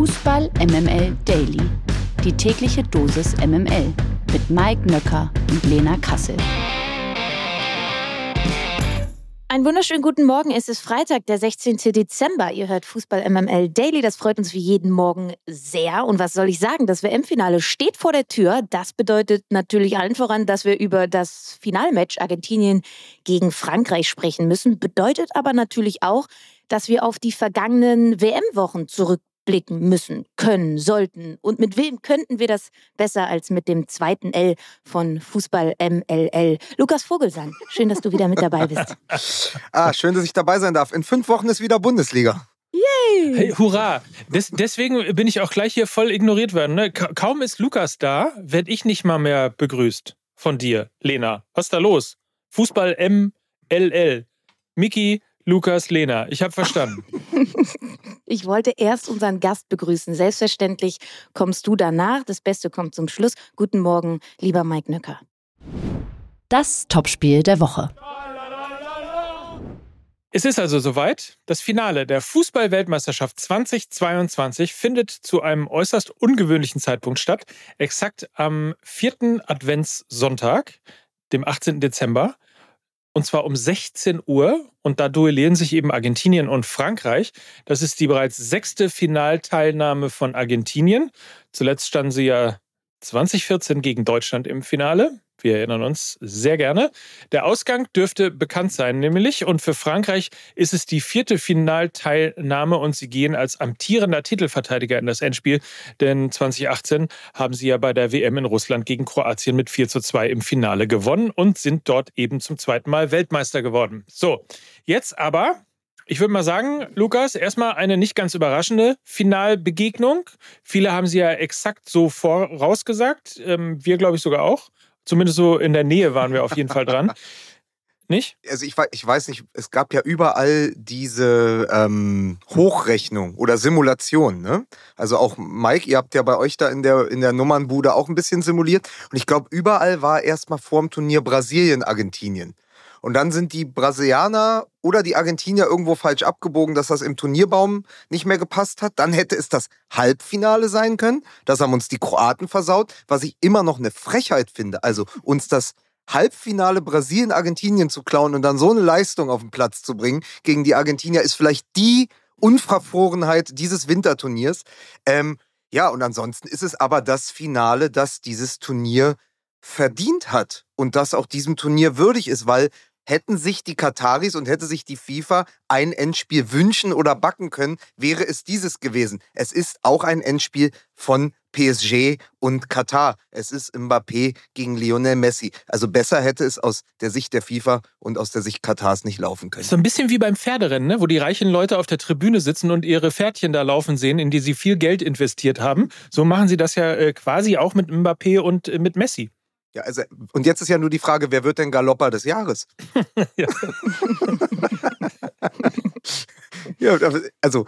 Fußball MML Daily. Die tägliche Dosis MML mit Mike Nöcker und Lena Kassel. Einen wunderschönen guten Morgen. Es ist Freitag, der 16. Dezember. Ihr hört Fußball MML Daily. Das freut uns wie jeden Morgen sehr. Und was soll ich sagen? Das WM-Finale steht vor der Tür. Das bedeutet natürlich allen voran, dass wir über das Finalmatch Argentinien gegen Frankreich sprechen müssen. Bedeutet aber natürlich auch, dass wir auf die vergangenen WM-Wochen zurück blicken müssen, können, sollten. Und mit wem könnten wir das besser als mit dem zweiten L von Fußball MLL? Lukas Vogelsang, schön, dass du wieder mit dabei bist. ah, schön, dass ich dabei sein darf. In fünf Wochen ist wieder Bundesliga. Yay! Hey, hurra! Des, deswegen bin ich auch gleich hier voll ignoriert worden. Ne? Kaum ist Lukas da, werde ich nicht mal mehr begrüßt von dir, Lena. Was ist da los? Fußball MLL. Miki, Lukas, Lena. Ich habe verstanden. Ich wollte erst unseren Gast begrüßen. Selbstverständlich kommst du danach. Das Beste kommt zum Schluss. Guten Morgen, lieber Mike Nöcker. Das Topspiel der Woche. Es ist also soweit. Das Finale der Fußball-Weltmeisterschaft 2022 findet zu einem äußerst ungewöhnlichen Zeitpunkt statt. Exakt am vierten Adventssonntag, dem 18. Dezember. Und zwar um 16 Uhr. Und da duellieren sich eben Argentinien und Frankreich. Das ist die bereits sechste Finalteilnahme von Argentinien. Zuletzt standen sie ja 2014 gegen Deutschland im Finale. Wir erinnern uns sehr gerne. Der Ausgang dürfte bekannt sein, nämlich. Und für Frankreich ist es die vierte Finalteilnahme und sie gehen als amtierender Titelverteidiger in das Endspiel. Denn 2018 haben sie ja bei der WM in Russland gegen Kroatien mit 4 zu 2 im Finale gewonnen und sind dort eben zum zweiten Mal Weltmeister geworden. So, jetzt aber ich würde mal sagen, Lukas, erstmal eine nicht ganz überraschende Finalbegegnung. Viele haben sie ja exakt so vorausgesagt. Ähm, wir, glaube ich, sogar auch. Zumindest so in der Nähe waren wir auf jeden Fall dran. Nicht? Also ich, ich weiß nicht, es gab ja überall diese ähm, Hochrechnung oder Simulation. Ne? Also auch Mike, ihr habt ja bei euch da in der, in der Nummernbude auch ein bisschen simuliert. Und ich glaube, überall war erstmal vor dem Turnier Brasilien, Argentinien. Und dann sind die Brasilianer oder die Argentinier irgendwo falsch abgebogen, dass das im Turnierbaum nicht mehr gepasst hat. Dann hätte es das Halbfinale sein können. Das haben uns die Kroaten versaut, was ich immer noch eine Frechheit finde. Also uns das Halbfinale Brasilien-Argentinien zu klauen und dann so eine Leistung auf den Platz zu bringen gegen die Argentinier ist vielleicht die Unverfrorenheit dieses Winterturniers. Ähm, ja, und ansonsten ist es aber das Finale, das dieses Turnier verdient hat und das auch diesem Turnier würdig ist, weil hätten sich die Kataris und hätte sich die FIFA ein Endspiel wünschen oder backen können, wäre es dieses gewesen. Es ist auch ein Endspiel von PSG und Katar. Es ist Mbappé gegen Lionel Messi. Also besser hätte es aus der Sicht der FIFA und aus der Sicht Katars nicht laufen können. So ein bisschen wie beim Pferderennen, ne? wo die reichen Leute auf der Tribüne sitzen und ihre Pferdchen da laufen sehen, in die sie viel Geld investiert haben. So machen sie das ja äh, quasi auch mit Mbappé und äh, mit Messi. Ja, also, und jetzt ist ja nur die Frage, wer wird denn Galopper des Jahres? ja, also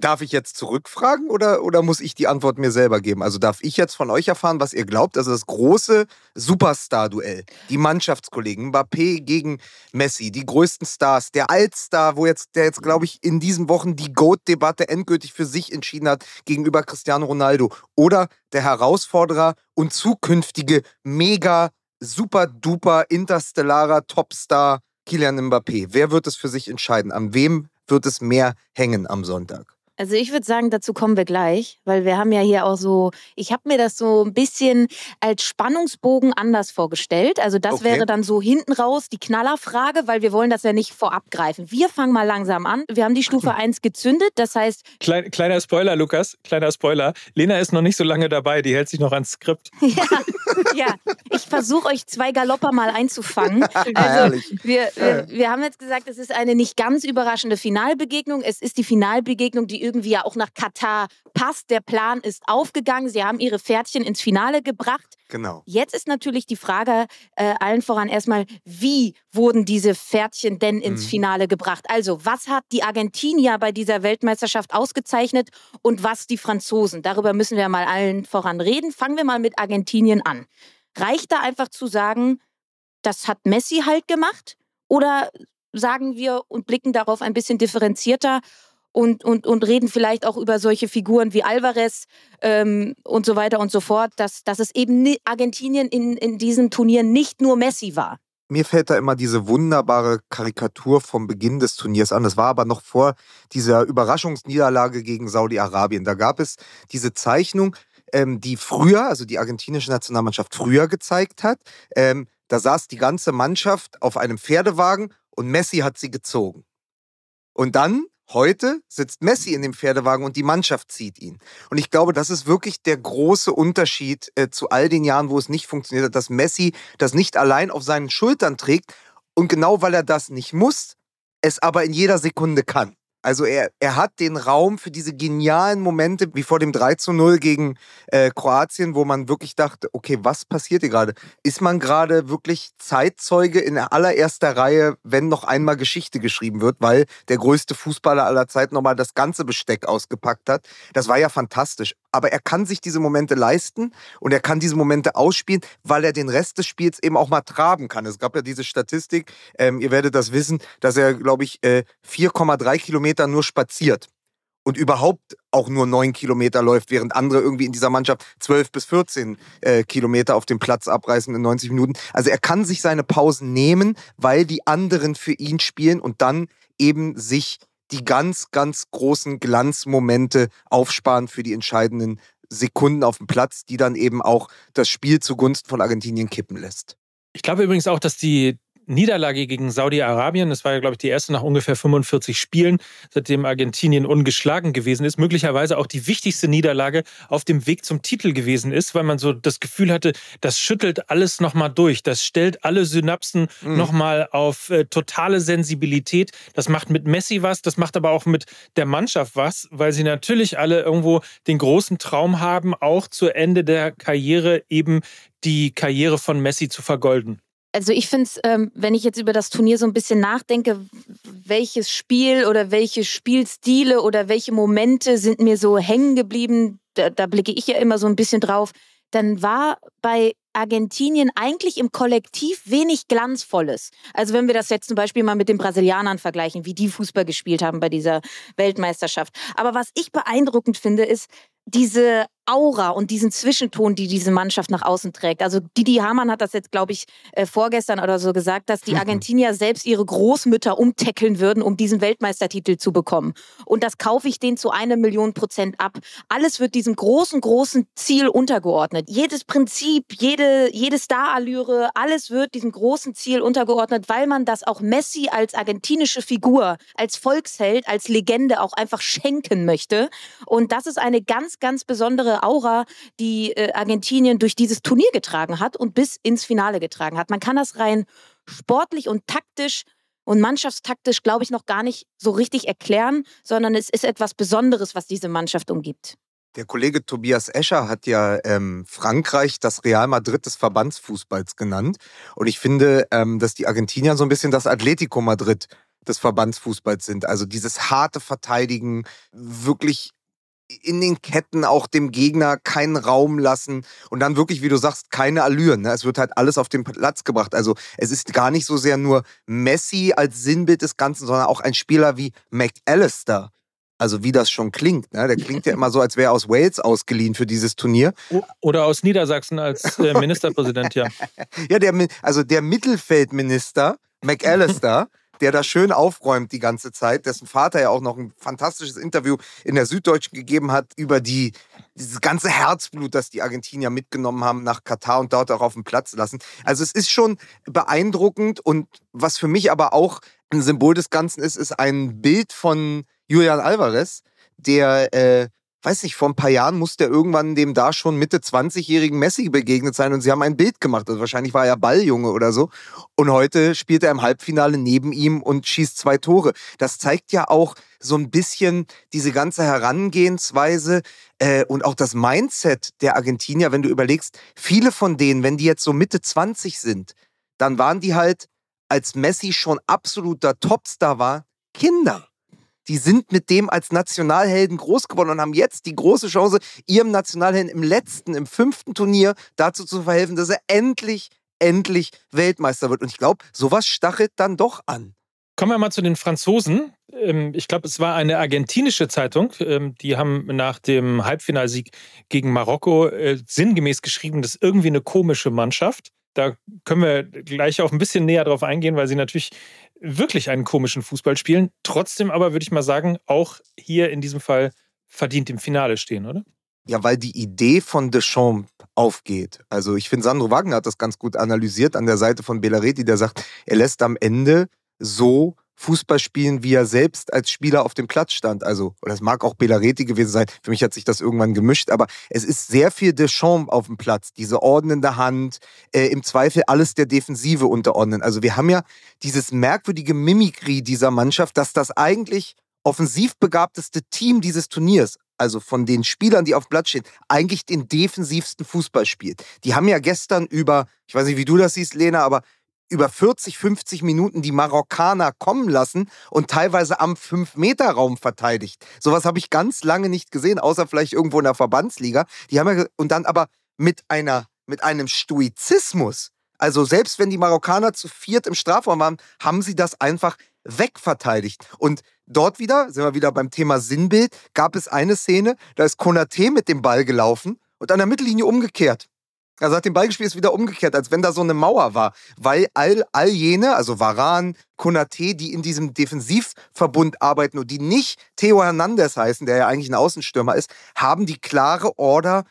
Darf ich jetzt zurückfragen oder, oder muss ich die Antwort mir selber geben? Also darf ich jetzt von euch erfahren, was ihr glaubt? Also das große Superstar-Duell, die Mannschaftskollegen, Mbappé gegen Messi, die größten Stars, der Altstar, wo jetzt, der jetzt, glaube ich, in diesen Wochen die GOAT-Debatte endgültig für sich entschieden hat gegenüber Cristiano Ronaldo. Oder der Herausforderer und zukünftige mega, super duper, interstellarer Topstar Kylian Mbappé. Wer wird es für sich entscheiden? An wem wird es mehr hängen am Sonntag? Also ich würde sagen, dazu kommen wir gleich, weil wir haben ja hier auch so, ich habe mir das so ein bisschen als Spannungsbogen anders vorgestellt. Also das okay. wäre dann so hinten raus die Knallerfrage, weil wir wollen das ja nicht vorab greifen. Wir fangen mal langsam an. Wir haben die Stufe 1 gezündet, das heißt... Klein, kleiner Spoiler, Lukas, kleiner Spoiler. Lena ist noch nicht so lange dabei, die hält sich noch ans Skript. Ja, ja. ich versuche euch zwei Galopper mal einzufangen. Also wir, wir, wir haben jetzt gesagt, es ist eine nicht ganz überraschende Finalbegegnung. Es ist die Finalbegegnung, die irgendwie ja auch nach Katar passt. Der Plan ist aufgegangen. Sie haben ihre Pferdchen ins Finale gebracht. Genau. Jetzt ist natürlich die Frage äh, allen voran erstmal, wie wurden diese Pferdchen denn ins mhm. Finale gebracht? Also, was hat die Argentinier bei dieser Weltmeisterschaft ausgezeichnet und was die Franzosen? Darüber müssen wir mal allen voran reden. Fangen wir mal mit Argentinien an. Reicht da einfach zu sagen, das hat Messi halt gemacht? Oder sagen wir und blicken darauf ein bisschen differenzierter und, und, und reden vielleicht auch über solche Figuren wie Alvarez ähm, und so weiter und so fort, dass, dass es eben Argentinien in, in diesen Turnieren nicht nur Messi war. Mir fällt da immer diese wunderbare Karikatur vom Beginn des Turniers an. Das war aber noch vor dieser Überraschungsniederlage gegen Saudi-Arabien. Da gab es diese Zeichnung, ähm, die früher, also die argentinische Nationalmannschaft früher gezeigt hat. Ähm, da saß die ganze Mannschaft auf einem Pferdewagen und Messi hat sie gezogen. Und dann Heute sitzt Messi in dem Pferdewagen und die Mannschaft zieht ihn. Und ich glaube, das ist wirklich der große Unterschied äh, zu all den Jahren, wo es nicht funktioniert hat, dass Messi das nicht allein auf seinen Schultern trägt und genau weil er das nicht muss, es aber in jeder Sekunde kann. Also er, er hat den Raum für diese genialen Momente wie vor dem 3 zu 0 gegen äh, Kroatien, wo man wirklich dachte, okay, was passiert hier gerade? Ist man gerade wirklich Zeitzeuge in allererster Reihe, wenn noch einmal Geschichte geschrieben wird, weil der größte Fußballer aller Zeiten nochmal das ganze Besteck ausgepackt hat? Das war ja fantastisch. Aber er kann sich diese Momente leisten und er kann diese Momente ausspielen, weil er den Rest des Spiels eben auch mal traben kann. Es gab ja diese Statistik, ähm, ihr werdet das wissen, dass er, glaube ich, äh, 4,3 Kilometer nur spaziert und überhaupt auch nur neun Kilometer läuft, während andere irgendwie in dieser Mannschaft zwölf bis 14 äh, Kilometer auf dem Platz abreißen in 90 Minuten. Also er kann sich seine Pausen nehmen, weil die anderen für ihn spielen und dann eben sich die ganz, ganz großen Glanzmomente aufsparen für die entscheidenden Sekunden auf dem Platz, die dann eben auch das Spiel zugunsten von Argentinien kippen lässt. Ich glaube übrigens auch, dass die Niederlage gegen Saudi-Arabien, das war ja, glaube ich, die erste nach ungefähr 45 Spielen, seitdem Argentinien ungeschlagen gewesen ist, möglicherweise auch die wichtigste Niederlage auf dem Weg zum Titel gewesen ist, weil man so das Gefühl hatte, das schüttelt alles nochmal durch, das stellt alle Synapsen mhm. nochmal auf äh, totale Sensibilität. Das macht mit Messi was, das macht aber auch mit der Mannschaft was, weil sie natürlich alle irgendwo den großen Traum haben, auch zu Ende der Karriere eben die Karriere von Messi zu vergolden also ich finde es, ähm, wenn ich jetzt über das Turnier so ein bisschen nachdenke, welches Spiel oder welche Spielstile oder welche Momente sind mir so hängen geblieben, da, da blicke ich ja immer so ein bisschen drauf, dann war bei Argentinien eigentlich im Kollektiv wenig Glanzvolles. Also wenn wir das jetzt zum Beispiel mal mit den Brasilianern vergleichen, wie die Fußball gespielt haben bei dieser Weltmeisterschaft. Aber was ich beeindruckend finde, ist diese Aura und diesen Zwischenton, die diese Mannschaft nach außen trägt. Also Didi Hamann hat das jetzt, glaube ich, äh, vorgestern oder so gesagt, dass die mhm. Argentinier selbst ihre Großmütter umtackeln würden, um diesen Weltmeistertitel zu bekommen. Und das kaufe ich denen zu einer Million Prozent ab. Alles wird diesem großen, großen Ziel untergeordnet. Jedes Prinzip, jede, jede Starallüre, alles wird diesem großen Ziel untergeordnet, weil man das auch Messi als argentinische Figur, als Volksheld, als Legende auch einfach schenken möchte. Und das ist eine ganz, ganz besondere Aura, die äh, Argentinien durch dieses Turnier getragen hat und bis ins Finale getragen hat. Man kann das rein sportlich und taktisch und mannschaftstaktisch, glaube ich, noch gar nicht so richtig erklären, sondern es ist etwas Besonderes, was diese Mannschaft umgibt. Der Kollege Tobias Escher hat ja ähm, Frankreich das Real Madrid des Verbandsfußballs genannt. Und ich finde, ähm, dass die Argentinier so ein bisschen das Atletico Madrid des Verbandsfußballs sind. Also dieses harte Verteidigen, wirklich in den Ketten auch dem Gegner keinen Raum lassen und dann wirklich, wie du sagst, keine Allüren. Ne? Es wird halt alles auf den Platz gebracht. Also es ist gar nicht so sehr nur Messi als Sinnbild des Ganzen, sondern auch ein Spieler wie McAllister. Also wie das schon klingt. Ne? Der klingt ja immer so, als wäre er aus Wales ausgeliehen für dieses Turnier. Oder aus Niedersachsen als äh, Ministerpräsident, ja. ja, der, also der Mittelfeldminister McAllister der da schön aufräumt die ganze Zeit, dessen Vater ja auch noch ein fantastisches Interview in der Süddeutschen gegeben hat über die, dieses ganze Herzblut, das die Argentinier mitgenommen haben nach Katar und dort auch auf den Platz lassen. Also es ist schon beeindruckend und was für mich aber auch ein Symbol des Ganzen ist, ist ein Bild von Julian Alvarez, der äh, weiß nicht, vor ein paar Jahren muss der irgendwann dem da schon Mitte 20-jährigen Messi begegnet sein und sie haben ein Bild gemacht. Also wahrscheinlich war er Balljunge oder so. Und heute spielt er im Halbfinale neben ihm und schießt zwei Tore. Das zeigt ja auch so ein bisschen diese ganze Herangehensweise äh, und auch das Mindset der Argentinier, wenn du überlegst, viele von denen, wenn die jetzt so Mitte 20 sind, dann waren die halt, als Messi schon absoluter Topstar war, Kinder die sind mit dem als Nationalhelden groß geworden und haben jetzt die große Chance, ihrem Nationalhelden im letzten, im fünften Turnier dazu zu verhelfen, dass er endlich, endlich Weltmeister wird. Und ich glaube, sowas stachelt dann doch an. Kommen wir mal zu den Franzosen. Ähm, ich glaube, es war eine argentinische Zeitung. Ähm, die haben nach dem Halbfinalsieg gegen Marokko äh, sinngemäß geschrieben, das ist irgendwie eine komische Mannschaft. Da können wir gleich auch ein bisschen näher drauf eingehen, weil sie natürlich wirklich einen komischen Fußball spielen. Trotzdem aber würde ich mal sagen, auch hier in diesem Fall verdient im Finale stehen, oder? Ja, weil die Idee von Deschamps aufgeht. Also ich finde, Sandro Wagner hat das ganz gut analysiert an der Seite von Belareti, der sagt, er lässt am Ende so Fußball spielen, wie er selbst als Spieler auf dem Platz stand. Also, es mag auch Belareti gewesen sein. Für mich hat sich das irgendwann gemischt, aber es ist sehr viel Deschamps auf dem Platz. Diese ordnende Hand, äh, im Zweifel alles der Defensive unterordnen. Also, wir haben ja dieses merkwürdige Mimikry dieser Mannschaft, dass das eigentlich offensiv begabteste Team dieses Turniers, also von den Spielern, die auf dem Platz stehen, eigentlich den defensivsten Fußball spielt. Die haben ja gestern über, ich weiß nicht, wie du das siehst, Lena, aber über 40, 50 Minuten die Marokkaner kommen lassen und teilweise am 5-Meter-Raum verteidigt. Sowas habe ich ganz lange nicht gesehen, außer vielleicht irgendwo in der Verbandsliga. Die haben ja, und dann aber mit einer, mit einem Stoizismus. Also selbst wenn die Marokkaner zu viert im Strafraum waren, haben sie das einfach wegverteidigt. Und dort wieder, sind wir wieder beim Thema Sinnbild, gab es eine Szene, da ist Konate mit dem Ball gelaufen und an der Mittellinie umgekehrt. Also hat den Ball gespielt, ist wieder umgekehrt, als wenn da so eine Mauer war. Weil all, all jene, also Varan, Konate, die in diesem Defensivverbund arbeiten und die nicht Theo Hernandez heißen, der ja eigentlich ein Außenstürmer ist, haben die klare Order,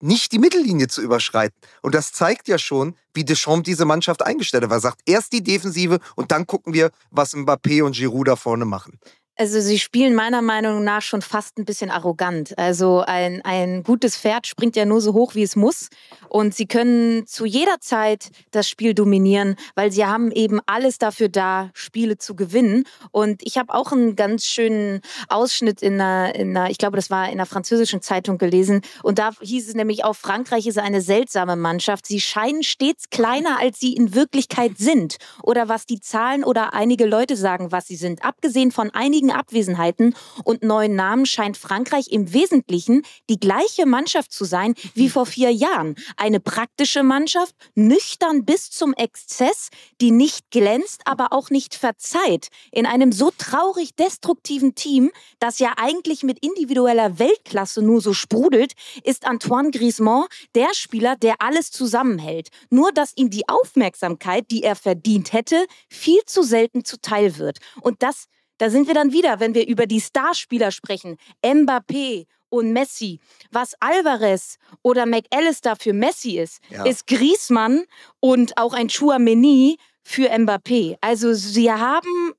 nicht die Mittellinie zu überschreiten. Und das zeigt ja schon, wie Deschamps diese Mannschaft eingestellt hat. Er sagt, erst die Defensive und dann gucken wir, was Mbappé und Giroud da vorne machen. Also sie spielen meiner Meinung nach schon fast ein bisschen arrogant. Also ein, ein gutes Pferd springt ja nur so hoch, wie es muss. Und sie können zu jeder Zeit das Spiel dominieren, weil sie haben eben alles dafür da, Spiele zu gewinnen. Und ich habe auch einen ganz schönen Ausschnitt in einer, in einer, ich glaube, das war in einer französischen Zeitung gelesen. Und da hieß es nämlich auch, Frankreich ist eine seltsame Mannschaft. Sie scheinen stets kleiner, als sie in Wirklichkeit sind. Oder was die Zahlen oder einige Leute sagen, was sie sind. Abgesehen von einigen wenigen Abwesenheiten und neuen Namen scheint Frankreich im Wesentlichen die gleiche Mannschaft zu sein wie vor vier Jahren. Eine praktische Mannschaft, nüchtern bis zum Exzess, die nicht glänzt, aber auch nicht verzeiht. In einem so traurig destruktiven Team, das ja eigentlich mit individueller Weltklasse nur so sprudelt, ist Antoine Griezmann der Spieler, der alles zusammenhält. Nur dass ihm die Aufmerksamkeit, die er verdient hätte, viel zu selten zuteil wird. Und das da sind wir dann wieder, wenn wir über die Starspieler sprechen. Mbappé und Messi. Was Alvarez oder McAllister für Messi ist, ja. ist Griezmann und auch ein Chouameni für Mbappé. Also sie haben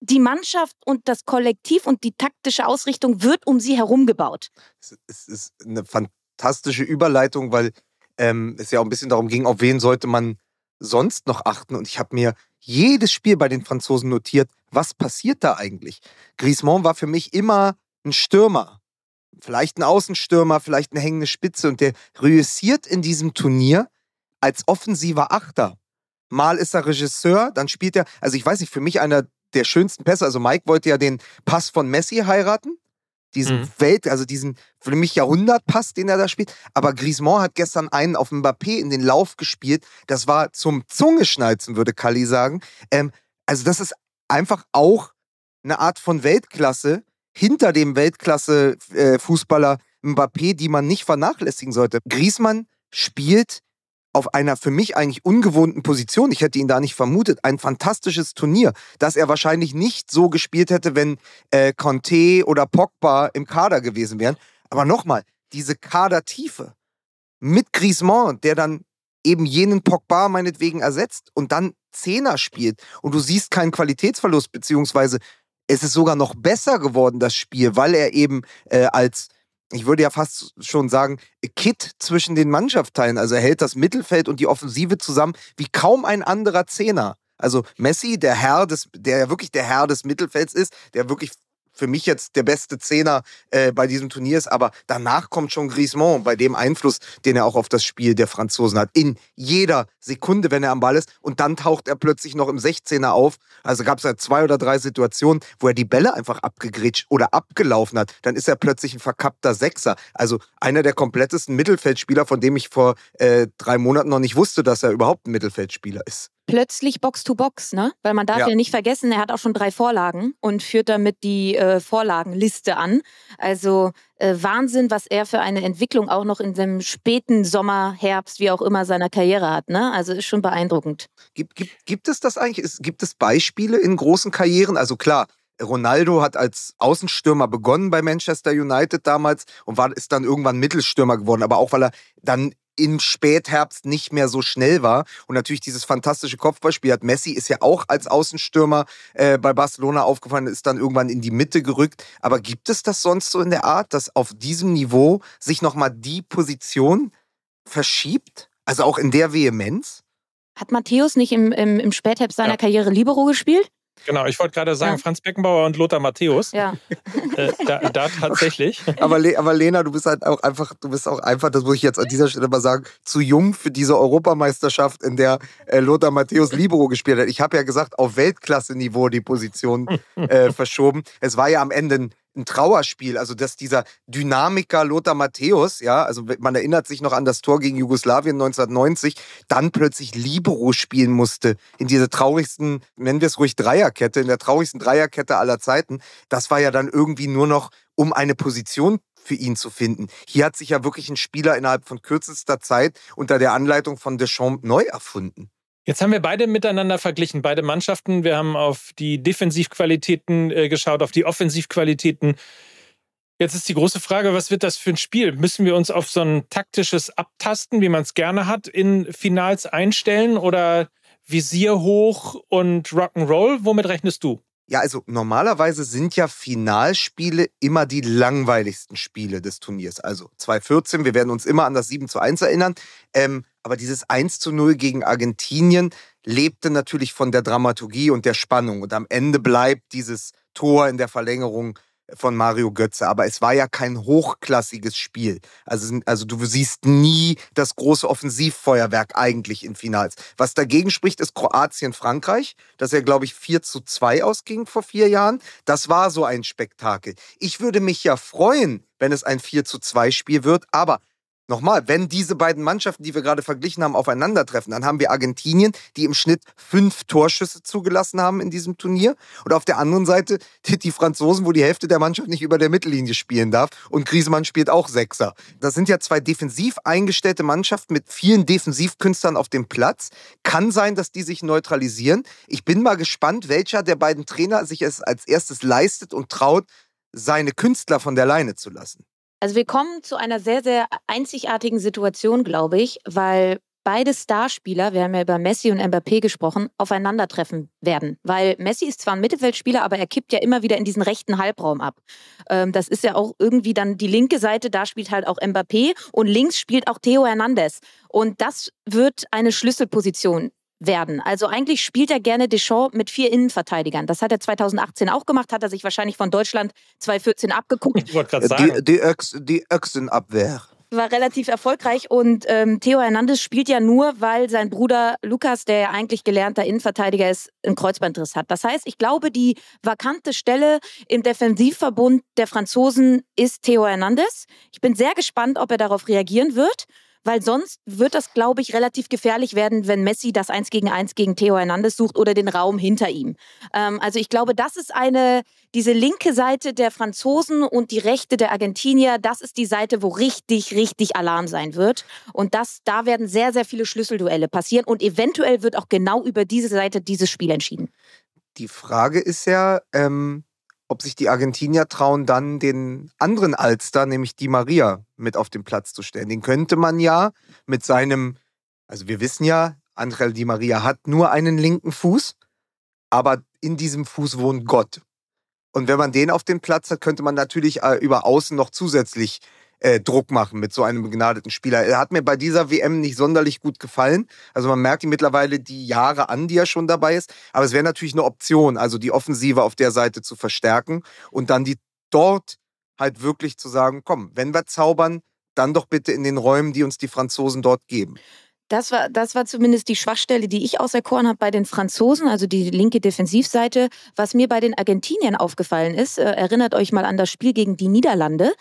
die Mannschaft und das Kollektiv und die taktische Ausrichtung wird um sie herum gebaut. Es ist eine fantastische Überleitung, weil ähm, es ja auch ein bisschen darum ging, auf wen sollte man sonst noch achten. Und ich habe mir jedes Spiel bei den Franzosen notiert, was passiert da eigentlich? Griezmann war für mich immer ein Stürmer. Vielleicht ein Außenstürmer, vielleicht eine hängende Spitze. Und der reüssiert in diesem Turnier als offensiver Achter. Mal ist er Regisseur, dann spielt er, also ich weiß nicht, für mich einer der schönsten Pässe. Also Mike wollte ja den Pass von Messi heiraten diesen mhm. Welt, also diesen für mich Jahrhundertpass, den er da spielt. Aber Griezmann hat gestern einen auf Mbappé in den Lauf gespielt. Das war zum Zungeschnalzen, würde Kali sagen. Ähm, also das ist einfach auch eine Art von Weltklasse hinter dem Weltklasse-Fußballer äh, Mbappé, die man nicht vernachlässigen sollte. Griezmann spielt auf einer für mich eigentlich ungewohnten Position, ich hätte ihn da nicht vermutet, ein fantastisches Turnier, das er wahrscheinlich nicht so gespielt hätte, wenn äh, Conte oder Pogba im Kader gewesen wären. Aber nochmal, diese Kadertiefe mit Griezmann, der dann eben jenen Pogba meinetwegen ersetzt und dann Zehner spielt und du siehst keinen Qualitätsverlust, beziehungsweise es ist sogar noch besser geworden, das Spiel, weil er eben äh, als ich würde ja fast schon sagen, Kit zwischen den Mannschaftsteilen. Also er hält das Mittelfeld und die Offensive zusammen wie kaum ein anderer Zehner. Also Messi, der Herr des, der ja wirklich der Herr des Mittelfelds ist, der wirklich für mich jetzt der beste Zehner äh, bei diesem Turnier ist, aber danach kommt schon Griezmann bei dem Einfluss, den er auch auf das Spiel der Franzosen hat. In jeder Sekunde, wenn er am Ball ist und dann taucht er plötzlich noch im 16er auf. Also gab es ja zwei oder drei Situationen, wo er die Bälle einfach abgegritscht oder abgelaufen hat. Dann ist er plötzlich ein verkappter Sechser. Also einer der komplettesten Mittelfeldspieler, von dem ich vor äh, drei Monaten noch nicht wusste, dass er überhaupt ein Mittelfeldspieler ist. Plötzlich Box-to-Box, ne? Weil man darf ja. ja. nicht vergessen, er hat auch schon drei Vorlagen und führt damit die äh, Vorlagenliste an. Also äh, Wahnsinn, was er für eine Entwicklung auch noch in dem späten Sommer, Herbst, wie auch immer seiner Karriere hat. Ne? Also ist schon beeindruckend. Gibt, gibt, gibt es das eigentlich? Ist, gibt es Beispiele in großen Karrieren? Also klar, Ronaldo hat als Außenstürmer begonnen bei Manchester United damals und war, ist dann irgendwann Mittelstürmer geworden, aber auch weil er dann im Spätherbst nicht mehr so schnell war. Und natürlich dieses fantastische Kopfballspiel hat Messi ist ja auch als Außenstürmer äh, bei Barcelona aufgefallen, ist dann irgendwann in die Mitte gerückt. Aber gibt es das sonst so in der Art, dass auf diesem Niveau sich nochmal die Position verschiebt? Also auch in der Vehemenz? Hat Matthäus nicht im, im, im Spätherbst seiner ja. Karriere Libero gespielt? Genau, ich wollte gerade sagen, ja. Franz Beckenbauer und Lothar Matthäus. Ja. Äh, da, da, tatsächlich. Aber, Le aber Lena, du bist halt auch einfach, du bist auch einfach, das muss ich jetzt an dieser Stelle mal sagen, zu jung für diese Europameisterschaft, in der äh, Lothar Matthäus Libero gespielt hat. Ich habe ja gesagt, auf Weltklasse-Niveau die Position äh, verschoben. Es war ja am Ende ein ein Trauerspiel. Also, dass dieser Dynamiker Lothar Matthäus, ja, also man erinnert sich noch an das Tor gegen Jugoslawien 1990, dann plötzlich Libero spielen musste in dieser traurigsten, nennen wir es ruhig Dreierkette, in der traurigsten Dreierkette aller Zeiten. Das war ja dann irgendwie nur noch, um eine Position für ihn zu finden. Hier hat sich ja wirklich ein Spieler innerhalb von kürzester Zeit unter der Anleitung von Deschamps neu erfunden. Jetzt haben wir beide miteinander verglichen, beide Mannschaften. Wir haben auf die Defensivqualitäten äh, geschaut, auf die Offensivqualitäten. Jetzt ist die große Frage, was wird das für ein Spiel? Müssen wir uns auf so ein taktisches Abtasten, wie man es gerne hat, in Finals einstellen oder Visier hoch und Rock'n'Roll? Womit rechnest du? Ja, also normalerweise sind ja Finalspiele immer die langweiligsten Spiele des Turniers. Also 2014, wir werden uns immer an das 7 zu 1 erinnern. Ähm, aber dieses 1 zu 0 gegen Argentinien lebte natürlich von der Dramaturgie und der Spannung. Und am Ende bleibt dieses Tor in der Verlängerung von Mario Götze. Aber es war ja kein hochklassiges Spiel. Also, also du siehst nie das große Offensivfeuerwerk eigentlich in Finals. Was dagegen spricht, ist Kroatien-Frankreich, das ja, glaube ich, 4 zu 2 ausging vor vier Jahren. Das war so ein Spektakel. Ich würde mich ja freuen, wenn es ein 4 zu 2 Spiel wird, aber Nochmal, wenn diese beiden Mannschaften, die wir gerade verglichen haben, aufeinandertreffen, dann haben wir Argentinien, die im Schnitt fünf Torschüsse zugelassen haben in diesem Turnier. Und auf der anderen Seite die Franzosen, wo die Hälfte der Mannschaft nicht über der Mittellinie spielen darf. Und Griezmann spielt auch Sechser. Das sind ja zwei defensiv eingestellte Mannschaften mit vielen Defensivkünstlern auf dem Platz. Kann sein, dass die sich neutralisieren. Ich bin mal gespannt, welcher der beiden Trainer sich es als erstes leistet und traut, seine Künstler von der Leine zu lassen. Also wir kommen zu einer sehr, sehr einzigartigen Situation, glaube ich, weil beide Starspieler, wir haben ja über Messi und Mbappé gesprochen, aufeinandertreffen werden. Weil Messi ist zwar ein Mittelfeldspieler, aber er kippt ja immer wieder in diesen rechten Halbraum ab. Ähm, das ist ja auch irgendwie dann die linke Seite, da spielt halt auch Mbappé und links spielt auch Theo Hernandez. Und das wird eine Schlüsselposition werden. Also eigentlich spielt er gerne Deschamps mit vier Innenverteidigern. Das hat er 2018 auch gemacht, hat er sich wahrscheinlich von Deutschland 2014 abgeguckt. Ich wollte gerade sagen. Die, die Öchsenabwehr war relativ erfolgreich und ähm, Theo Hernandez spielt ja nur, weil sein Bruder Lukas, der ja eigentlich gelernter Innenverteidiger ist, einen Kreuzbandriss hat. Das heißt, ich glaube, die vakante Stelle im Defensivverbund der Franzosen ist Theo Hernandez. Ich bin sehr gespannt, ob er darauf reagieren wird weil sonst wird das, glaube ich, relativ gefährlich werden, wenn Messi das Eins gegen Eins gegen Theo Hernandez sucht oder den Raum hinter ihm. Ähm, also ich glaube, das ist eine, diese linke Seite der Franzosen und die rechte der Argentinier, das ist die Seite, wo richtig, richtig Alarm sein wird. Und das, da werden sehr, sehr viele Schlüsselduelle passieren und eventuell wird auch genau über diese Seite dieses Spiel entschieden. Die Frage ist ja, ähm, ob sich die Argentinier trauen, dann den anderen Alster, nämlich Di Maria, mit auf den Platz zu stellen. Den könnte man ja mit seinem, also wir wissen ja, Angel Di Maria hat nur einen linken Fuß, aber in diesem Fuß wohnt Gott. Und wenn man den auf den Platz hat, könnte man natürlich äh, über außen noch zusätzlich äh, Druck machen mit so einem begnadeten Spieler. Er hat mir bei dieser WM nicht sonderlich gut gefallen. Also man merkt ihm mittlerweile die Jahre an, die er schon dabei ist. Aber es wäre natürlich eine Option, also die Offensive auf der Seite zu verstärken und dann die dort halt wirklich zu sagen, komm, wenn wir zaubern, dann doch bitte in den Räumen, die uns die Franzosen dort geben. Das war, das war zumindest die Schwachstelle, die ich auserkoren habe bei den Franzosen, also die linke Defensivseite. Was mir bei den Argentiniern aufgefallen ist, äh, erinnert euch mal an das Spiel gegen die Niederlande.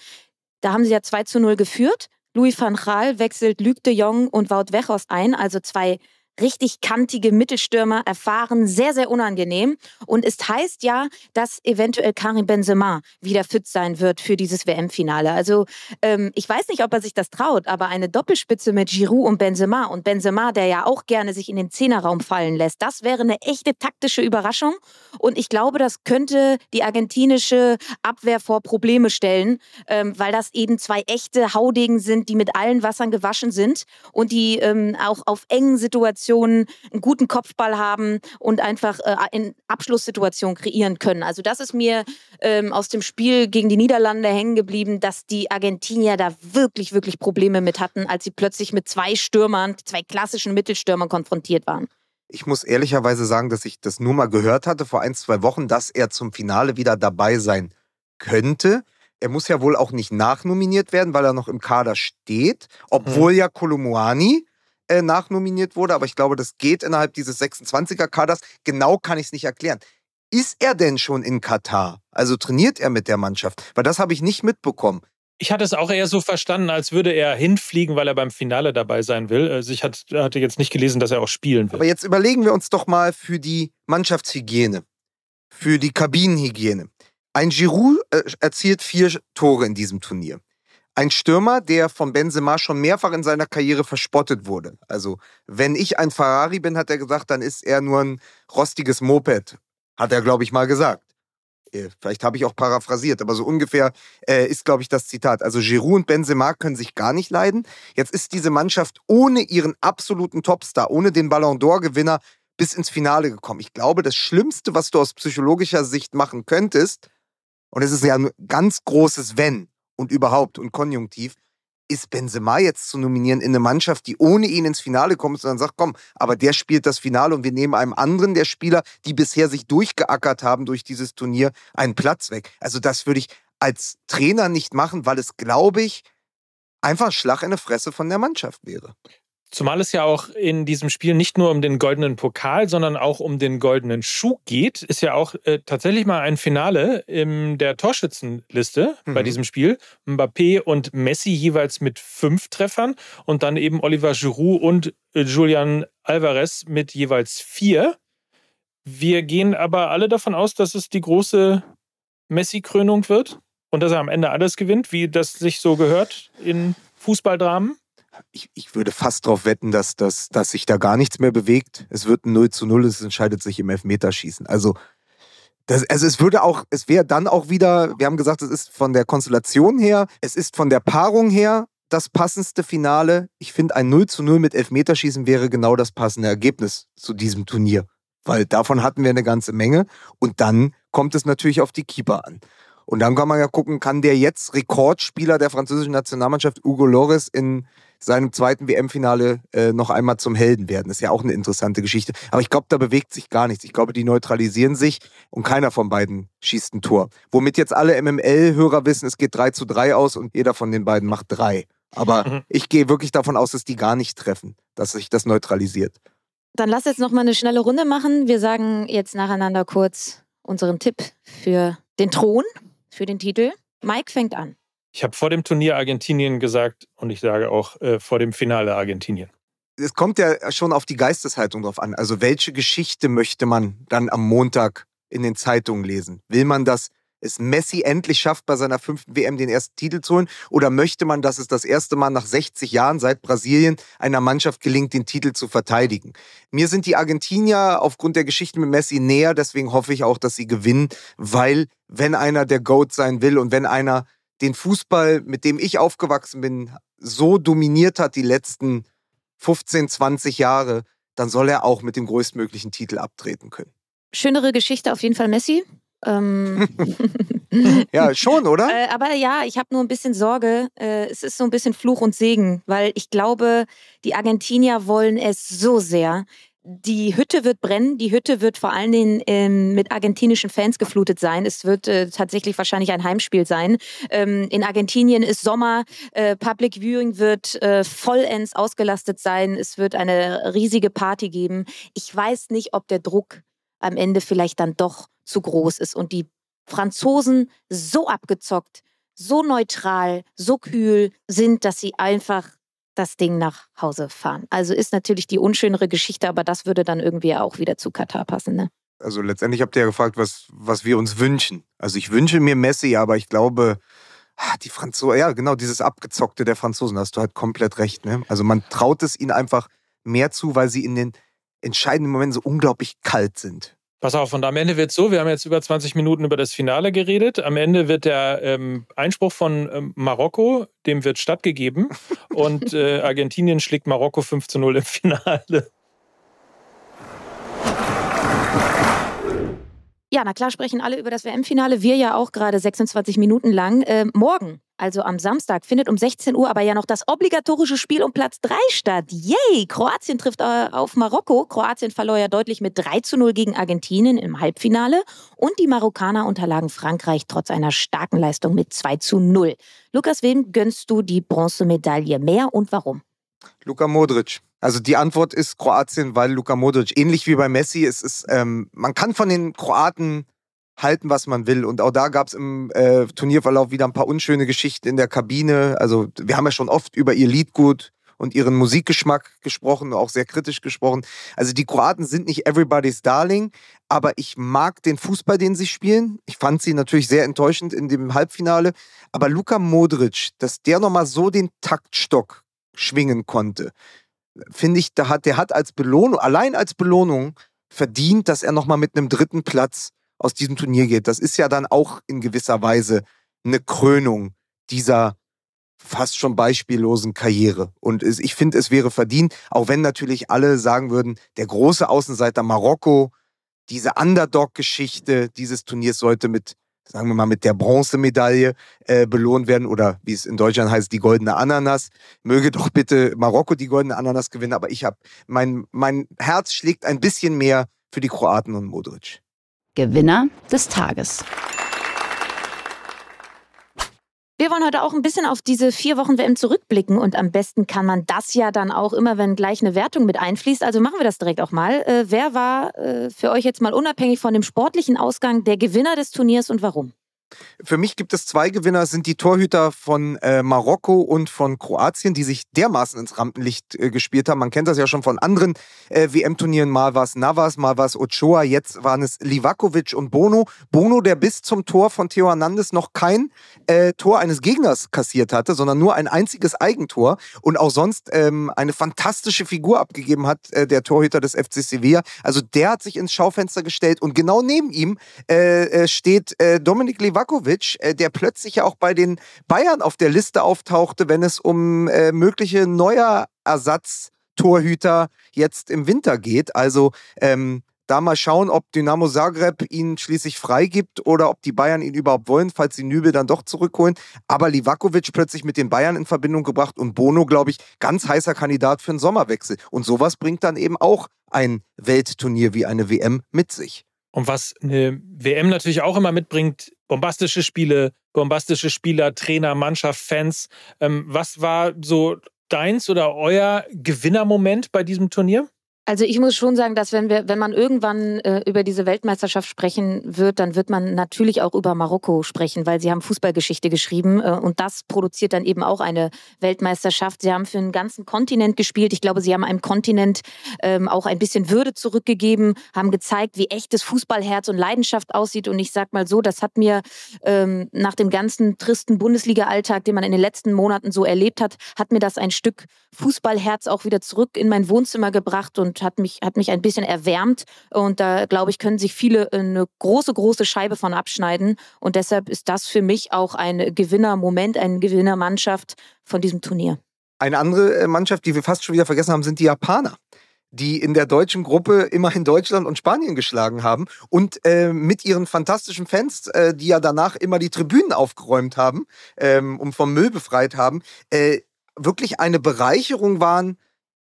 Da haben sie ja 2 zu 0 geführt. Louis van Gaal wechselt Luc de Jong und Wout Wechhorst ein, also zwei richtig kantige Mittelstürmer, erfahren, sehr, sehr unangenehm. Und es heißt ja, dass eventuell Karim Benzema wieder fit sein wird für dieses WM-Finale. Also ähm, ich weiß nicht, ob er sich das traut, aber eine Doppelspitze mit Giroud und Benzema und Benzema, der ja auch gerne sich in den Zehnerraum fallen lässt, das wäre eine echte taktische Überraschung. Und ich glaube, das könnte die argentinische Abwehr vor Probleme stellen, ähm, weil das eben zwei echte Haudegen sind, die mit allen Wassern gewaschen sind und die ähm, auch auf engen Situationen einen guten Kopfball haben und einfach äh, in Abschlusssituationen kreieren können. Also das ist mir ähm, aus dem Spiel gegen die Niederlande hängen geblieben, dass die Argentinier da wirklich, wirklich Probleme mit hatten, als sie plötzlich mit zwei Stürmern, zwei klassischen Mittelstürmern konfrontiert waren. Ich muss ehrlicherweise sagen, dass ich das nur mal gehört hatte vor ein, zwei Wochen, dass er zum Finale wieder dabei sein könnte. Er muss ja wohl auch nicht nachnominiert werden, weil er noch im Kader steht, obwohl mhm. ja Kolumuani äh, nachnominiert wurde. Aber ich glaube, das geht innerhalb dieses 26er-Kaders. Genau kann ich es nicht erklären. Ist er denn schon in Katar? Also trainiert er mit der Mannschaft? Weil das habe ich nicht mitbekommen. Ich hatte es auch eher so verstanden, als würde er hinfliegen, weil er beim Finale dabei sein will. Also ich hatte jetzt nicht gelesen, dass er auch spielen will. Aber jetzt überlegen wir uns doch mal für die Mannschaftshygiene, für die Kabinenhygiene. Ein Giroud äh, erzielt vier Tore in diesem Turnier. Ein Stürmer, der von Benzema schon mehrfach in seiner Karriere verspottet wurde. Also, wenn ich ein Ferrari bin, hat er gesagt, dann ist er nur ein rostiges Moped. Hat er, glaube ich, mal gesagt. Äh, vielleicht habe ich auch paraphrasiert, aber so ungefähr äh, ist, glaube ich, das Zitat. Also Giroud und Benzema können sich gar nicht leiden. Jetzt ist diese Mannschaft ohne ihren absoluten Topstar, ohne den Ballon d'Or-Gewinner bis ins Finale gekommen. Ich glaube, das Schlimmste, was du aus psychologischer Sicht machen könntest, und es ist ja ein ganz großes Wenn und überhaupt und konjunktiv, ist Benzema jetzt zu nominieren in eine Mannschaft, die ohne ihn ins Finale kommt, sondern sagt, komm, aber der spielt das Finale und wir nehmen einem anderen der Spieler, die bisher sich durchgeackert haben durch dieses Turnier, einen Platz weg. Also das würde ich als Trainer nicht machen, weil es, glaube ich, einfach Schlag in die Fresse von der Mannschaft wäre. Zumal es ja auch in diesem Spiel nicht nur um den goldenen Pokal, sondern auch um den goldenen Schuh geht, ist ja auch äh, tatsächlich mal ein Finale in der Torschützenliste mhm. bei diesem Spiel. Mbappé und Messi jeweils mit fünf Treffern und dann eben Oliver Giroud und äh, Julian Alvarez mit jeweils vier. Wir gehen aber alle davon aus, dass es die große Messi-Krönung wird und dass er am Ende alles gewinnt, wie das sich so gehört in Fußballdramen ich, ich würde fast darauf wetten, dass, dass, dass sich da gar nichts mehr bewegt. Es wird ein 0 zu 0, es entscheidet sich im Elfmeterschießen. Also, das, also es würde auch, es wäre dann auch wieder, wir haben gesagt, es ist von der Konstellation her, es ist von der Paarung her das passendste Finale. Ich finde, ein 0 zu 0 mit Elfmeterschießen wäre genau das passende Ergebnis zu diesem Turnier. Weil davon hatten wir eine ganze Menge. Und dann kommt es natürlich auf die Keeper an. Und dann kann man ja gucken, kann der jetzt Rekordspieler der französischen Nationalmannschaft Hugo Loris in seinem zweiten WM-Finale äh, noch einmal zum Helden werden. Das ist ja auch eine interessante Geschichte. Aber ich glaube, da bewegt sich gar nichts. Ich glaube, die neutralisieren sich und keiner von beiden schießt ein Tor. Womit jetzt alle MML-Hörer wissen, es geht 3 zu 3 aus und jeder von den beiden macht drei. Aber mhm. ich gehe wirklich davon aus, dass die gar nicht treffen, dass sich das neutralisiert. Dann lass jetzt noch mal eine schnelle Runde machen. Wir sagen jetzt nacheinander kurz unseren Tipp für den Thron, für den Titel. Mike fängt an. Ich habe vor dem Turnier Argentinien gesagt und ich sage auch äh, vor dem Finale Argentinien. Es kommt ja schon auf die Geisteshaltung drauf an. Also welche Geschichte möchte man dann am Montag in den Zeitungen lesen? Will man, dass es Messi endlich schafft, bei seiner fünften WM den ersten Titel zu holen? Oder möchte man, dass es das erste Mal nach 60 Jahren seit Brasilien einer Mannschaft gelingt, den Titel zu verteidigen? Mir sind die Argentinier aufgrund der Geschichte mit Messi näher, deswegen hoffe ich auch, dass sie gewinnen, weil wenn einer der GOAT sein will und wenn einer den Fußball, mit dem ich aufgewachsen bin, so dominiert hat die letzten 15, 20 Jahre, dann soll er auch mit dem größtmöglichen Titel abtreten können. Schönere Geschichte auf jeden Fall Messi. Ähm ja, schon, oder? Äh, aber ja, ich habe nur ein bisschen Sorge. Äh, es ist so ein bisschen Fluch und Segen, weil ich glaube, die Argentinier wollen es so sehr die Hütte wird brennen. Die Hütte wird vor allen Dingen ähm, mit argentinischen Fans geflutet sein. Es wird äh, tatsächlich wahrscheinlich ein Heimspiel sein. Ähm, in Argentinien ist Sommer. Äh, Public Viewing wird äh, vollends ausgelastet sein. Es wird eine riesige Party geben. Ich weiß nicht, ob der Druck am Ende vielleicht dann doch zu groß ist und die Franzosen so abgezockt, so neutral, so kühl sind, dass sie einfach das Ding nach Hause fahren. Also ist natürlich die unschönere Geschichte, aber das würde dann irgendwie auch wieder zu Katar passen. Ne? Also letztendlich habt ihr ja gefragt, was, was wir uns wünschen. Also ich wünsche mir Messi, aber ich glaube, ah, die Franzosen, ja genau, dieses Abgezockte der Franzosen, da hast du halt komplett recht. Ne? Also man traut es ihnen einfach mehr zu, weil sie in den entscheidenden Momenten so unglaublich kalt sind. Pass auf, und am Ende wird es so, wir haben jetzt über 20 Minuten über das Finale geredet. Am Ende wird der ähm, Einspruch von ähm, Marokko, dem wird stattgegeben. und äh, Argentinien schlägt Marokko 5 zu 0 im Finale. Ja, na klar sprechen alle über das WM-Finale. Wir ja auch gerade 26 Minuten lang. Äh, morgen, also am Samstag, findet um 16 Uhr aber ja noch das obligatorische Spiel um Platz 3 statt. Yay! Kroatien trifft äh, auf Marokko. Kroatien verlor ja deutlich mit 3 zu 0 gegen Argentinien im Halbfinale. Und die Marokkaner unterlagen Frankreich trotz einer starken Leistung mit 2 zu 0. Lukas, wem gönnst du die Bronzemedaille mehr und warum? Luka Modric. Also die Antwort ist Kroatien, weil Luka Modric, ähnlich wie bei Messi, es ist, ähm, man kann von den Kroaten halten, was man will. Und auch da gab es im äh, Turnierverlauf wieder ein paar unschöne Geschichten in der Kabine. Also wir haben ja schon oft über ihr Liedgut und ihren Musikgeschmack gesprochen, auch sehr kritisch gesprochen. Also die Kroaten sind nicht everybody's darling, aber ich mag den Fußball, den sie spielen. Ich fand sie natürlich sehr enttäuschend in dem Halbfinale. Aber Luka Modric, dass der nochmal so den Taktstock schwingen konnte, finde ich, der hat, der hat als Belohnung, allein als Belohnung verdient, dass er nochmal mit einem dritten Platz aus diesem Turnier geht. Das ist ja dann auch in gewisser Weise eine Krönung dieser fast schon beispiellosen Karriere. Und ich finde, es wäre verdient, auch wenn natürlich alle sagen würden, der große Außenseiter Marokko, diese Underdog-Geschichte dieses Turniers sollte mit sagen wir mal, mit der Bronzemedaille äh, belohnt werden oder wie es in Deutschland heißt, die goldene Ananas. Möge doch bitte Marokko die goldene Ananas gewinnen, aber ich habe, mein, mein Herz schlägt ein bisschen mehr für die Kroaten und Modric. Gewinner des Tages. Wir wollen heute auch ein bisschen auf diese vier Wochen WM zurückblicken und am besten kann man das ja dann auch immer, wenn gleich eine Wertung mit einfließt. Also machen wir das direkt auch mal. Äh, wer war äh, für euch jetzt mal unabhängig von dem sportlichen Ausgang der Gewinner des Turniers und warum? Für mich gibt es zwei Gewinner, sind die Torhüter von äh, Marokko und von Kroatien, die sich dermaßen ins Rampenlicht äh, gespielt haben. Man kennt das ja schon von anderen äh, WM-Turnieren. Mal war es Navas, mal war es Ochoa, jetzt waren es Livakovic und Bono. Bono, der bis zum Tor von Theo Hernandez noch kein äh, Tor eines Gegners kassiert hatte, sondern nur ein einziges Eigentor und auch sonst ähm, eine fantastische Figur abgegeben hat, äh, der Torhüter des FC Sevilla. Also der hat sich ins Schaufenster gestellt und genau neben ihm äh, steht Dominik Livakovic Livakovic, äh, der plötzlich ja auch bei den Bayern auf der Liste auftauchte, wenn es um äh, mögliche neuer Ersatztorhüter jetzt im Winter geht. Also ähm, da mal schauen, ob Dynamo Zagreb ihn schließlich freigibt oder ob die Bayern ihn überhaupt wollen, falls sie Nübel dann doch zurückholen. Aber Livakovic plötzlich mit den Bayern in Verbindung gebracht und Bono, glaube ich, ganz heißer Kandidat für einen Sommerwechsel. Und sowas bringt dann eben auch ein Weltturnier wie eine WM mit sich. Und was eine WM natürlich auch immer mitbringt, bombastische Spiele, bombastische Spieler, Trainer, Mannschaft, Fans. Ähm, was war so deins oder euer Gewinnermoment bei diesem Turnier? Also ich muss schon sagen, dass wenn wir, wenn man irgendwann äh, über diese Weltmeisterschaft sprechen wird, dann wird man natürlich auch über Marokko sprechen, weil sie haben Fußballgeschichte geschrieben äh, und das produziert dann eben auch eine Weltmeisterschaft. Sie haben für einen ganzen Kontinent gespielt. Ich glaube, sie haben einem Kontinent ähm, auch ein bisschen Würde zurückgegeben, haben gezeigt, wie echtes Fußballherz und Leidenschaft aussieht. Und ich sag mal so, das hat mir ähm, nach dem ganzen tristen Bundesliga-Alltag, den man in den letzten Monaten so erlebt hat, hat mir das ein Stück Fußballherz auch wieder zurück in mein Wohnzimmer gebracht und und hat mich, hat mich ein bisschen erwärmt. Und da, glaube ich, können sich viele eine große, große Scheibe von abschneiden. Und deshalb ist das für mich auch ein Gewinnermoment, eine Gewinnermannschaft von diesem Turnier. Eine andere äh, Mannschaft, die wir fast schon wieder vergessen haben, sind die Japaner die in der deutschen Gruppe immerhin Deutschland und Spanien geschlagen haben und äh, mit ihren fantastischen Fans, äh, die ja danach immer die Tribünen aufgeräumt haben ähm, und vom Müll befreit haben, äh, wirklich eine Bereicherung waren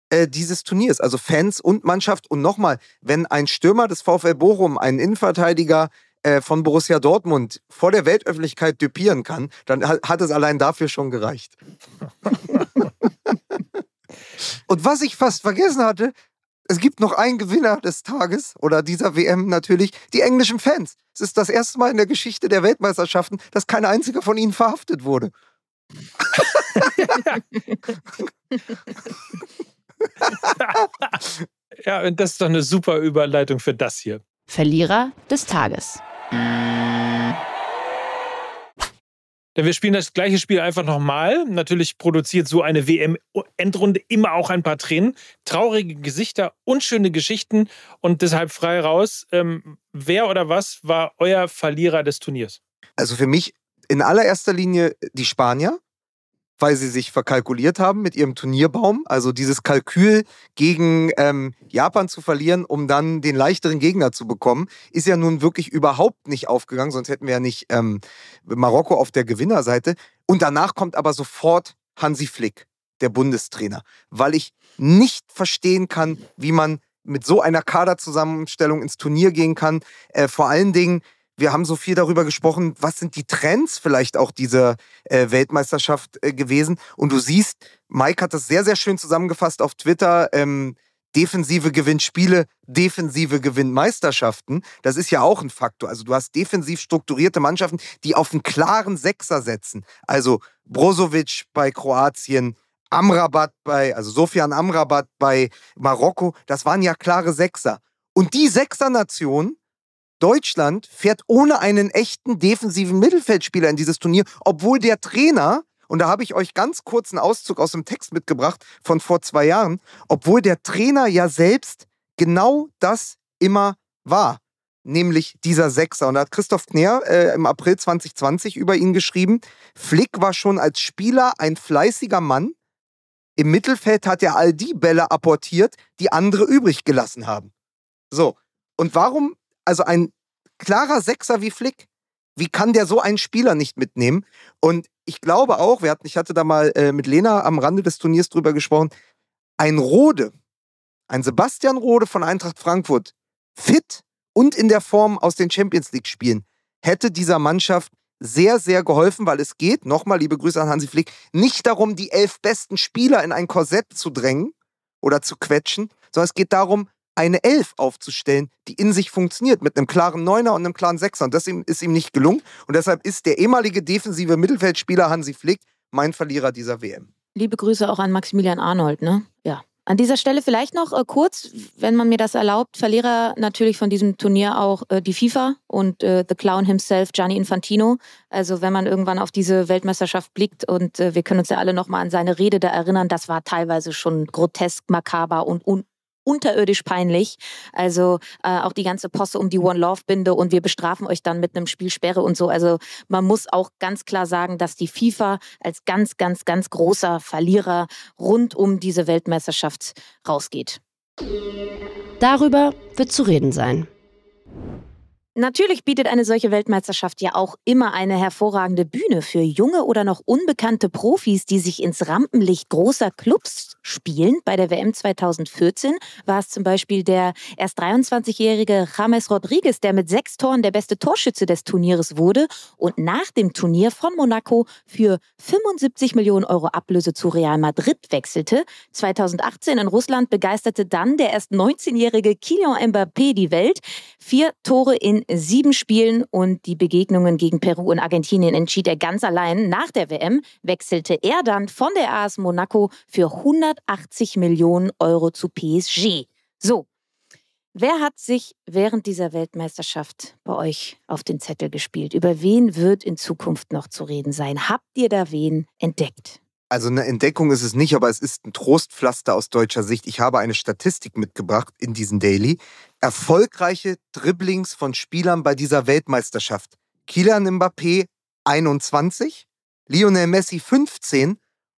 äh, dieses Turniers. Also Fans und Mannschaft. Und nochmal, wenn ein Stürmer des VfL Bochum, ein Innenverteidiger äh, von Borussia Dortmund vor der Weltöffentlichkeit düpieren kann, dann hat es allein dafür schon gereicht. und was ich fast vergessen hatte, es gibt noch einen Gewinner des Tages oder dieser WM natürlich, die englischen Fans. Es ist das erste Mal in der Geschichte der Weltmeisterschaften, dass kein einziger von ihnen verhaftet wurde. ja, und das ist doch eine super Überleitung für das hier. Verlierer des Tages. Denn wir spielen das gleiche Spiel einfach nochmal. Natürlich produziert so eine WM-Endrunde immer auch ein paar Tränen, traurige Gesichter, unschöne Geschichten und deshalb frei raus. Ähm, wer oder was war euer Verlierer des Turniers? Also für mich in allererster Linie die Spanier weil sie sich verkalkuliert haben mit ihrem Turnierbaum. Also dieses Kalkül gegen ähm, Japan zu verlieren, um dann den leichteren Gegner zu bekommen, ist ja nun wirklich überhaupt nicht aufgegangen, sonst hätten wir ja nicht ähm, Marokko auf der Gewinnerseite. Und danach kommt aber sofort Hansi Flick, der Bundestrainer, weil ich nicht verstehen kann, wie man mit so einer Kaderzusammenstellung ins Turnier gehen kann. Äh, vor allen Dingen, wir haben so viel darüber gesprochen, was sind die Trends vielleicht auch dieser äh, Weltmeisterschaft äh, gewesen. Und du siehst, Mike hat das sehr, sehr schön zusammengefasst auf Twitter. Ähm, Defensive gewinnt Spiele, Defensive gewinnt Meisterschaften. Das ist ja auch ein Faktor. Also du hast defensiv strukturierte Mannschaften, die auf einen klaren Sechser setzen. Also Brozovic bei Kroatien, Amrabat bei, also Sofian Amrabat bei Marokko, das waren ja klare Sechser. Und die Sechser-Nation Deutschland fährt ohne einen echten defensiven Mittelfeldspieler in dieses Turnier, obwohl der Trainer, und da habe ich euch ganz kurz einen Auszug aus dem Text mitgebracht von vor zwei Jahren, obwohl der Trainer ja selbst genau das immer war, nämlich dieser Sechser. Und da hat Christoph Kner äh, im April 2020 über ihn geschrieben, Flick war schon als Spieler ein fleißiger Mann. Im Mittelfeld hat er all die Bälle apportiert, die andere übrig gelassen haben. So. Und warum also ein klarer Sechser wie Flick. Wie kann der so einen Spieler nicht mitnehmen? Und ich glaube auch, wir hatten, ich hatte da mal äh, mit Lena am Rande des Turniers drüber gesprochen, ein Rode, ein Sebastian Rode von Eintracht Frankfurt, fit und in der Form aus den Champions League Spielen, hätte dieser Mannschaft sehr, sehr geholfen, weil es geht, nochmal liebe Grüße an Hansi Flick, nicht darum, die elf besten Spieler in ein Korsett zu drängen oder zu quetschen, sondern es geht darum, eine Elf aufzustellen, die in sich funktioniert, mit einem klaren Neuner und einem klaren Sechser. Und das ist ihm nicht gelungen. Und deshalb ist der ehemalige defensive Mittelfeldspieler Hansi Flick mein Verlierer dieser WM. Liebe Grüße auch an Maximilian Arnold, ne? Ja. An dieser Stelle vielleicht noch äh, kurz, wenn man mir das erlaubt, Verlierer natürlich von diesem Turnier auch äh, die FIFA und äh, The Clown himself, Gianni Infantino. Also wenn man irgendwann auf diese Weltmeisterschaft blickt und äh, wir können uns ja alle nochmal an seine Rede da erinnern, das war teilweise schon grotesk, makaber und un unterirdisch peinlich. Also äh, auch die ganze Posse um die One Love Binde und wir bestrafen euch dann mit einem Spielsperre und so. Also man muss auch ganz klar sagen, dass die FIFA als ganz, ganz, ganz großer Verlierer rund um diese Weltmeisterschaft rausgeht. Darüber wird zu reden sein. Natürlich bietet eine solche Weltmeisterschaft ja auch immer eine hervorragende Bühne für junge oder noch unbekannte Profis, die sich ins Rampenlicht großer Clubs spielen. Bei der WM 2014 war es zum Beispiel der erst 23-jährige James Rodriguez, der mit sechs Toren der beste Torschütze des Turnieres wurde und nach dem Turnier von Monaco für 75 Millionen Euro Ablöse zu Real Madrid wechselte. 2018 in Russland begeisterte dann der erst 19-jährige Kylian Mbappé die Welt. Vier Tore in sieben Spielen und die Begegnungen gegen Peru und Argentinien entschied er ganz allein. Nach der WM wechselte er dann von der AS Monaco für 180 Millionen Euro zu PSG. So, Wer hat sich während dieser Weltmeisterschaft bei euch auf den Zettel gespielt? Über wen wird in Zukunft noch zu reden sein? Habt ihr da wen entdeckt? Also eine Entdeckung ist es nicht, aber es ist ein Trostpflaster aus deutscher Sicht. Ich habe eine Statistik mitgebracht in diesen Daily. Erfolgreiche Dribblings von Spielern bei dieser Weltmeisterschaft. Kylian Mbappé 21, Lionel Messi 15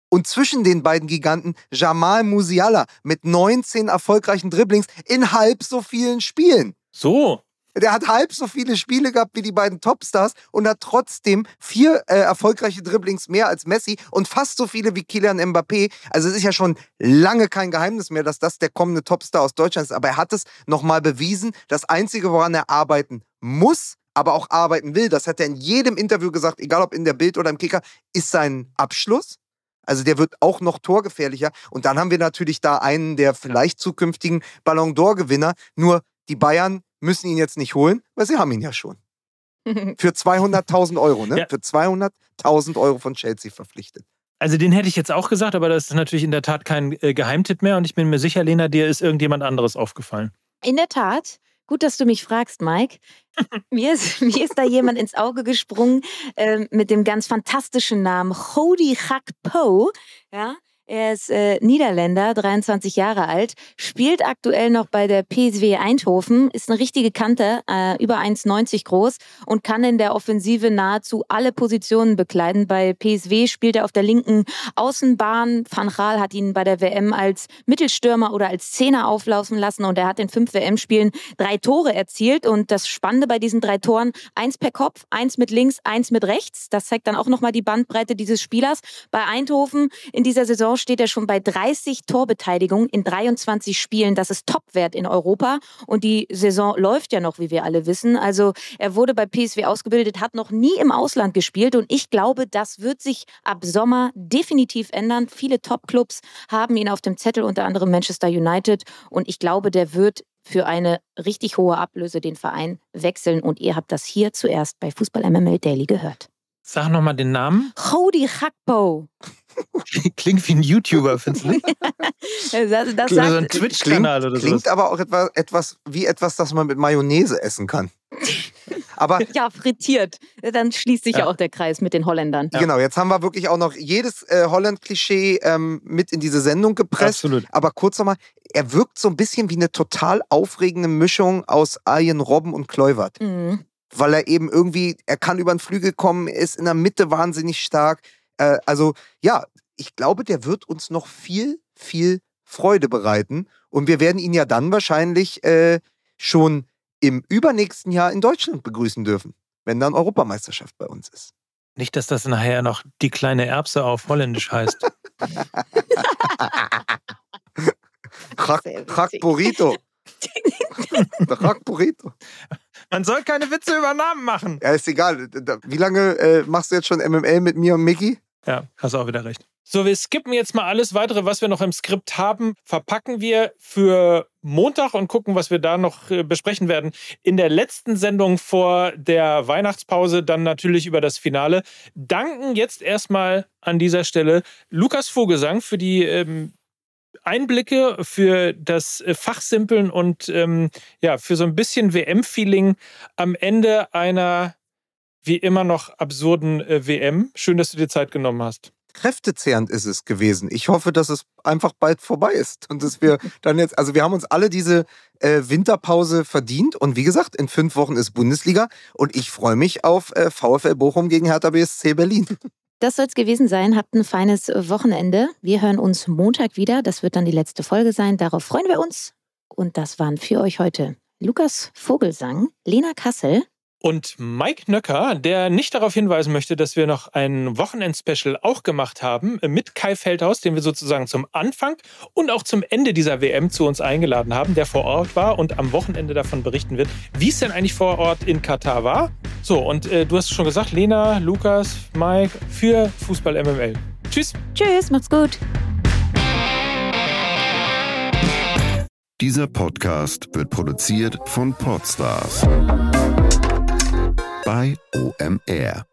und zwischen den beiden Giganten Jamal Musiala mit 19 erfolgreichen Dribblings in halb so vielen Spielen. So. Der hat halb so viele Spiele gehabt wie die beiden Topstars und hat trotzdem vier äh, erfolgreiche Dribblings mehr als Messi und fast so viele wie Kylian Mbappé. Also es ist ja schon lange kein Geheimnis mehr, dass das der kommende Topstar aus Deutschland ist. Aber er hat es nochmal bewiesen. Das Einzige, woran er arbeiten muss, aber auch arbeiten will, das hat er in jedem Interview gesagt, egal ob in der Bild oder im Kicker, ist sein Abschluss. Also der wird auch noch torgefährlicher. Und dann haben wir natürlich da einen der vielleicht zukünftigen Ballon d'Or-Gewinner. Nur die Bayern müssen ihn jetzt nicht holen, weil sie haben ihn ja schon. Für 200.000 Euro, ne? Ja. Für 200.000 Euro von Chelsea verpflichtet. Also den hätte ich jetzt auch gesagt, aber das ist natürlich in der Tat kein äh, Geheimtipp mehr und ich bin mir sicher, Lena, dir ist irgendjemand anderes aufgefallen. In der Tat. Gut, dass du mich fragst, Mike. mir, ist, mir ist da jemand ins Auge gesprungen äh, mit dem ganz fantastischen Namen Hodi Gakpo. Ja, er ist äh, Niederländer, 23 Jahre alt, spielt aktuell noch bei der PSW Eindhoven, ist eine richtige Kante, äh, über 1,90 groß und kann in der Offensive nahezu alle Positionen bekleiden. Bei PSW spielt er auf der linken Außenbahn. Van Gaal hat ihn bei der WM als Mittelstürmer oder als Zehner auflaufen lassen und er hat in fünf WM-Spielen drei Tore erzielt. Und das Spannende bei diesen drei Toren, eins per Kopf, eins mit links, eins mit rechts. Das zeigt dann auch nochmal die Bandbreite dieses Spielers. Bei Eindhoven in dieser Saison steht er schon bei 30 Torbeteiligungen in 23 Spielen. Das ist Topwert in Europa. Und die Saison läuft ja noch, wie wir alle wissen. Also er wurde bei PSW ausgebildet, hat noch nie im Ausland gespielt. Und ich glaube, das wird sich ab Sommer definitiv ändern. Viele Top-Clubs haben ihn auf dem Zettel, unter anderem Manchester United. Und ich glaube, der wird für eine richtig hohe Ablöse den Verein wechseln. Und ihr habt das hier zuerst bei Fußball MML Daily gehört. Sag nochmal den Namen. Hodi Gakpo. Klingt wie ein YouTuber, findest du nicht? das, das Oder so ein Twitch-Kanal oder so. Klingt aber auch etwas, etwas wie etwas, das man mit Mayonnaise essen kann. Aber ja, frittiert. Dann schließt sich ja. ja. auch der Kreis mit den Holländern. Ja. Genau, jetzt haben wir wirklich auch noch jedes äh, Holland-Klischee ähm, mit in diese Sendung gepresst. Absolut. Aber kurz nochmal, er wirkt so ein bisschen wie eine total aufregende Mischung aus Arjen Robben und Kluivert. Mhm. Weil er eben irgendwie, er kann über den Flügel kommen, er ist in der Mitte wahnsinnig stark. Äh, also ja, ich glaube, der wird uns noch viel, viel Freude bereiten. Und wir werden ihn ja dann wahrscheinlich äh, schon im übernächsten Jahr in Deutschland begrüßen dürfen, wenn dann Europameisterschaft bei uns ist. Nicht, dass das nachher noch die kleine Erbse auf Holländisch heißt. Rack Burrito. Rack Burrito. Man soll keine Witze über Namen machen. Ja, ist egal. Wie lange äh, machst du jetzt schon MML mit mir und Mickey? Ja, hast auch wieder recht. So, wir skippen jetzt mal alles weitere, was wir noch im Skript haben, verpacken wir für Montag und gucken, was wir da noch äh, besprechen werden. In der letzten Sendung vor der Weihnachtspause dann natürlich über das Finale. Danken jetzt erstmal an dieser Stelle Lukas Vogelsang für die ähm, Einblicke, für das äh, Fachsimpeln und ähm, ja, für so ein bisschen WM-Feeling am Ende einer wie immer noch absurden äh, WM. Schön, dass du dir Zeit genommen hast. Kräftezehrend ist es gewesen. Ich hoffe, dass es einfach bald vorbei ist und dass wir dann jetzt, also wir haben uns alle diese äh, Winterpause verdient und wie gesagt, in fünf Wochen ist Bundesliga und ich freue mich auf äh, VfL Bochum gegen Hertha BSC Berlin. Das soll es gewesen sein. Habt ein feines Wochenende. Wir hören uns Montag wieder. Das wird dann die letzte Folge sein. Darauf freuen wir uns. Und das waren für euch heute Lukas Vogelsang, Lena Kassel und Mike Nöcker, der nicht darauf hinweisen möchte, dass wir noch ein Wochenend-Special auch gemacht haben mit Kai Feldhaus, den wir sozusagen zum Anfang und auch zum Ende dieser WM zu uns eingeladen haben, der vor Ort war und am Wochenende davon berichten wird, wie es denn eigentlich vor Ort in Katar war. So, und äh, du hast schon gesagt, Lena, Lukas, Mike für Fußball MML. Tschüss. Tschüss, macht's gut. Dieser Podcast wird produziert von Podstars bei OMR.